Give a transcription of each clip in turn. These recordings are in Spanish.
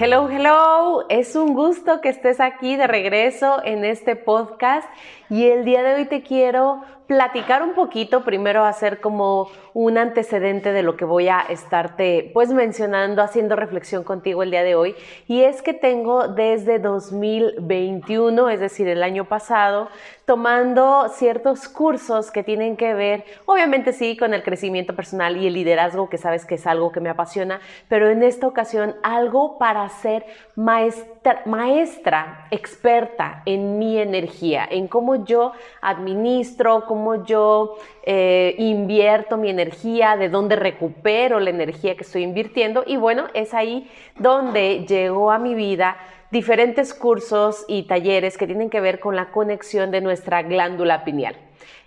Hello, hello. Es un gusto que estés aquí de regreso en este podcast y el día de hoy te quiero platicar un poquito, primero hacer como un antecedente de lo que voy a estarte pues mencionando, haciendo reflexión contigo el día de hoy. Y es que tengo desde 2021, es decir, el año pasado, tomando ciertos cursos que tienen que ver, obviamente sí, con el crecimiento personal y el liderazgo, que sabes que es algo que me apasiona, pero en esta ocasión algo para ser maestra, maestra experta en mi energía, en cómo yo administro, cómo yo eh, invierto mi energía, de dónde recupero la energía que estoy invirtiendo. Y bueno, es ahí donde llegó a mi vida diferentes cursos y talleres que tienen que ver con la conexión de nuestra glándula pineal.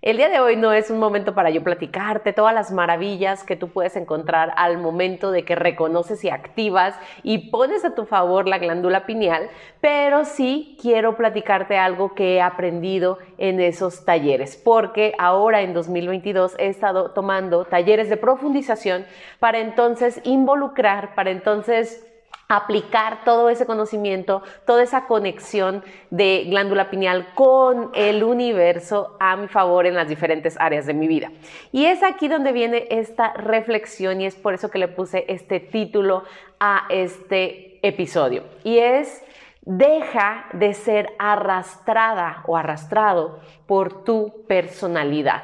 El día de hoy no es un momento para yo platicarte todas las maravillas que tú puedes encontrar al momento de que reconoces y activas y pones a tu favor la glándula pineal, pero sí quiero platicarte algo que he aprendido en esos talleres, porque ahora en 2022 he estado tomando talleres de profundización para entonces involucrar, para entonces aplicar todo ese conocimiento, toda esa conexión de glándula pineal con el universo a mi favor en las diferentes áreas de mi vida. Y es aquí donde viene esta reflexión y es por eso que le puse este título a este episodio. Y es, deja de ser arrastrada o arrastrado por tu personalidad.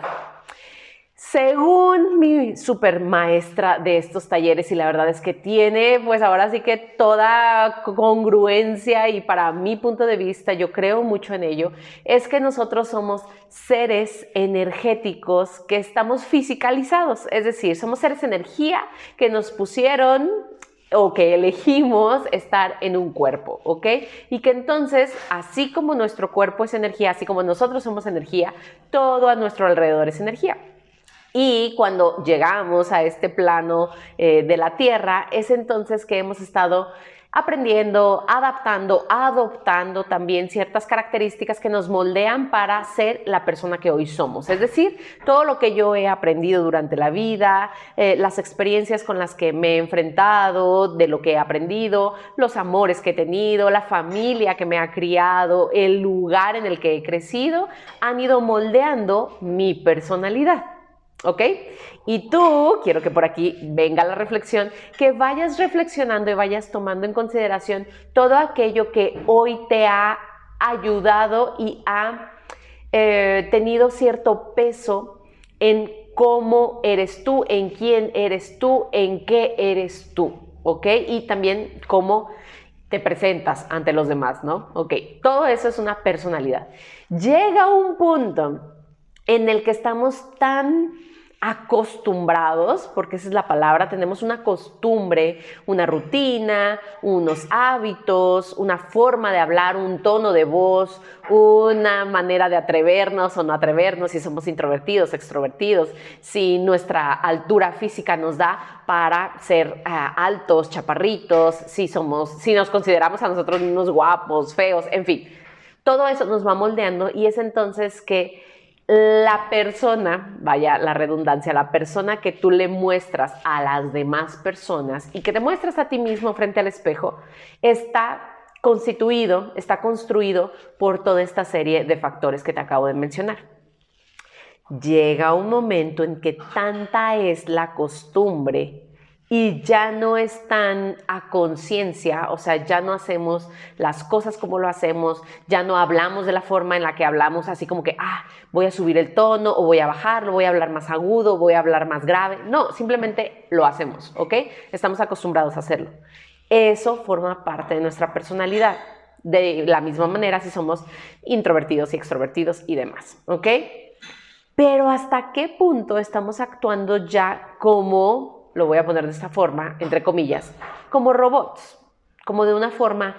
Según mi super maestra de estos talleres, y la verdad es que tiene, pues ahora sí que toda congruencia y para mi punto de vista, yo creo mucho en ello, es que nosotros somos seres energéticos que estamos fisicalizados, es decir, somos seres energía que nos pusieron o que elegimos estar en un cuerpo, ¿ok? Y que entonces, así como nuestro cuerpo es energía, así como nosotros somos energía, todo a nuestro alrededor es energía. Y cuando llegamos a este plano eh, de la Tierra, es entonces que hemos estado aprendiendo, adaptando, adoptando también ciertas características que nos moldean para ser la persona que hoy somos. Es decir, todo lo que yo he aprendido durante la vida, eh, las experiencias con las que me he enfrentado, de lo que he aprendido, los amores que he tenido, la familia que me ha criado, el lugar en el que he crecido, han ido moldeando mi personalidad. ¿Ok? Y tú, quiero que por aquí venga la reflexión, que vayas reflexionando y vayas tomando en consideración todo aquello que hoy te ha ayudado y ha eh, tenido cierto peso en cómo eres tú, en quién eres tú, en qué eres tú, ¿ok? Y también cómo te presentas ante los demás, ¿no? Ok, todo eso es una personalidad. Llega un punto en el que estamos tan acostumbrados, porque esa es la palabra, tenemos una costumbre, una rutina, unos hábitos, una forma de hablar, un tono de voz, una manera de atrevernos o no atrevernos, si somos introvertidos, extrovertidos, si nuestra altura física nos da para ser ah, altos, chaparritos, si somos, si nos consideramos a nosotros unos guapos, feos, en fin. Todo eso nos va moldeando y es entonces que la persona, vaya la redundancia, la persona que tú le muestras a las demás personas y que te muestras a ti mismo frente al espejo, está constituido, está construido por toda esta serie de factores que te acabo de mencionar. Llega un momento en que tanta es la costumbre y ya no están a conciencia, o sea, ya no hacemos las cosas como lo hacemos, ya no hablamos de la forma en la que hablamos, así como que, ah, voy a subir el tono o voy a bajarlo, voy a hablar más agudo, voy a hablar más grave. No, simplemente lo hacemos, ¿ok? Estamos acostumbrados a hacerlo. Eso forma parte de nuestra personalidad. De la misma manera si somos introvertidos y extrovertidos y demás, ¿ok? Pero hasta qué punto estamos actuando ya como lo voy a poner de esta forma, entre comillas, como robots. como de una forma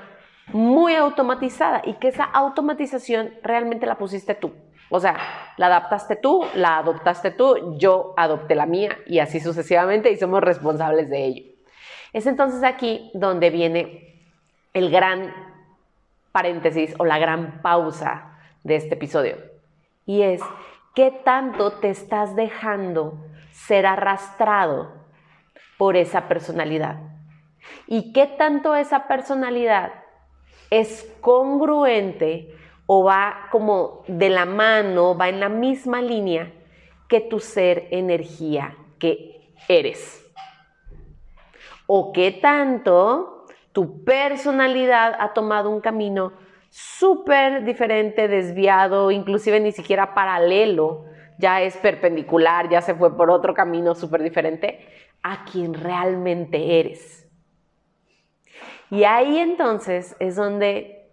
muy automatizada y que esa automatización realmente la pusiste tú. O sea, la adaptaste tú, la adoptaste tú, yo adopté la mía y así sucesivamente y somos responsables de ello. Es entonces aquí donde viene el gran paréntesis o la gran pausa de este episodio. Y es, ¿qué tanto te estás dejando ser arrastrado por esa personalidad? ¿Y qué tanto esa personalidad es congruente o va como de la mano, va en la misma línea que tu ser energía que eres. O qué tanto tu personalidad ha tomado un camino súper diferente, desviado, inclusive ni siquiera paralelo, ya es perpendicular, ya se fue por otro camino súper diferente a quien realmente eres. Y ahí entonces es donde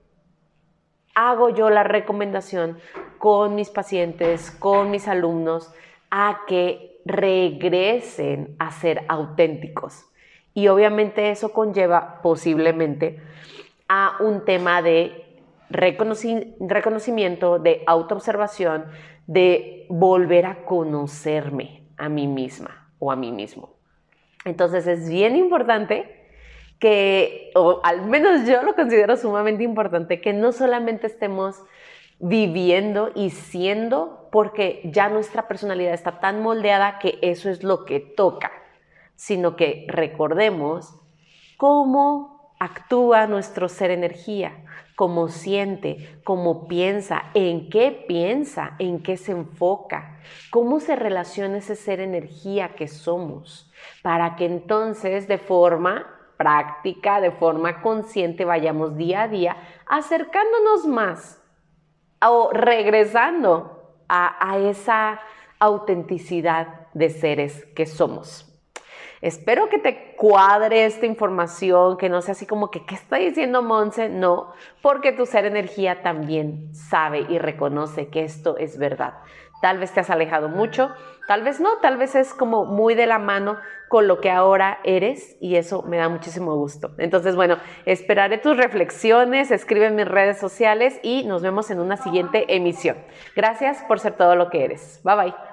hago yo la recomendación con mis pacientes, con mis alumnos, a que regresen a ser auténticos. Y obviamente eso conlleva posiblemente a un tema de reconocimiento, de autoobservación, de volver a conocerme a mí misma o a mí mismo. Entonces es bien importante que, o al menos yo lo considero sumamente importante, que no solamente estemos viviendo y siendo porque ya nuestra personalidad está tan moldeada que eso es lo que toca, sino que recordemos cómo actúa nuestro ser energía, cómo siente, cómo piensa, en qué piensa, en qué se enfoca, cómo se relaciona ese ser energía que somos, para que entonces de forma práctica, de forma consciente, vayamos día a día acercándonos más o regresando a, esa autenticidad de seres que somos. Espero que te cuadre esta información, que no sea así como que, ¿qué está diciendo Monse? No, porque tu ser energía también sabe y reconoce que esto es verdad. Tal vez te has alejado mucho, tal vez no, tal vez es como muy de la mano con lo que ahora eres y eso me da muchísimo gusto. Entonces, bueno, esperaré tus reflexiones, escribe en mis redes sociales y nos vemos en una siguiente emisión. Gracias por ser todo lo que eres. Bye bye.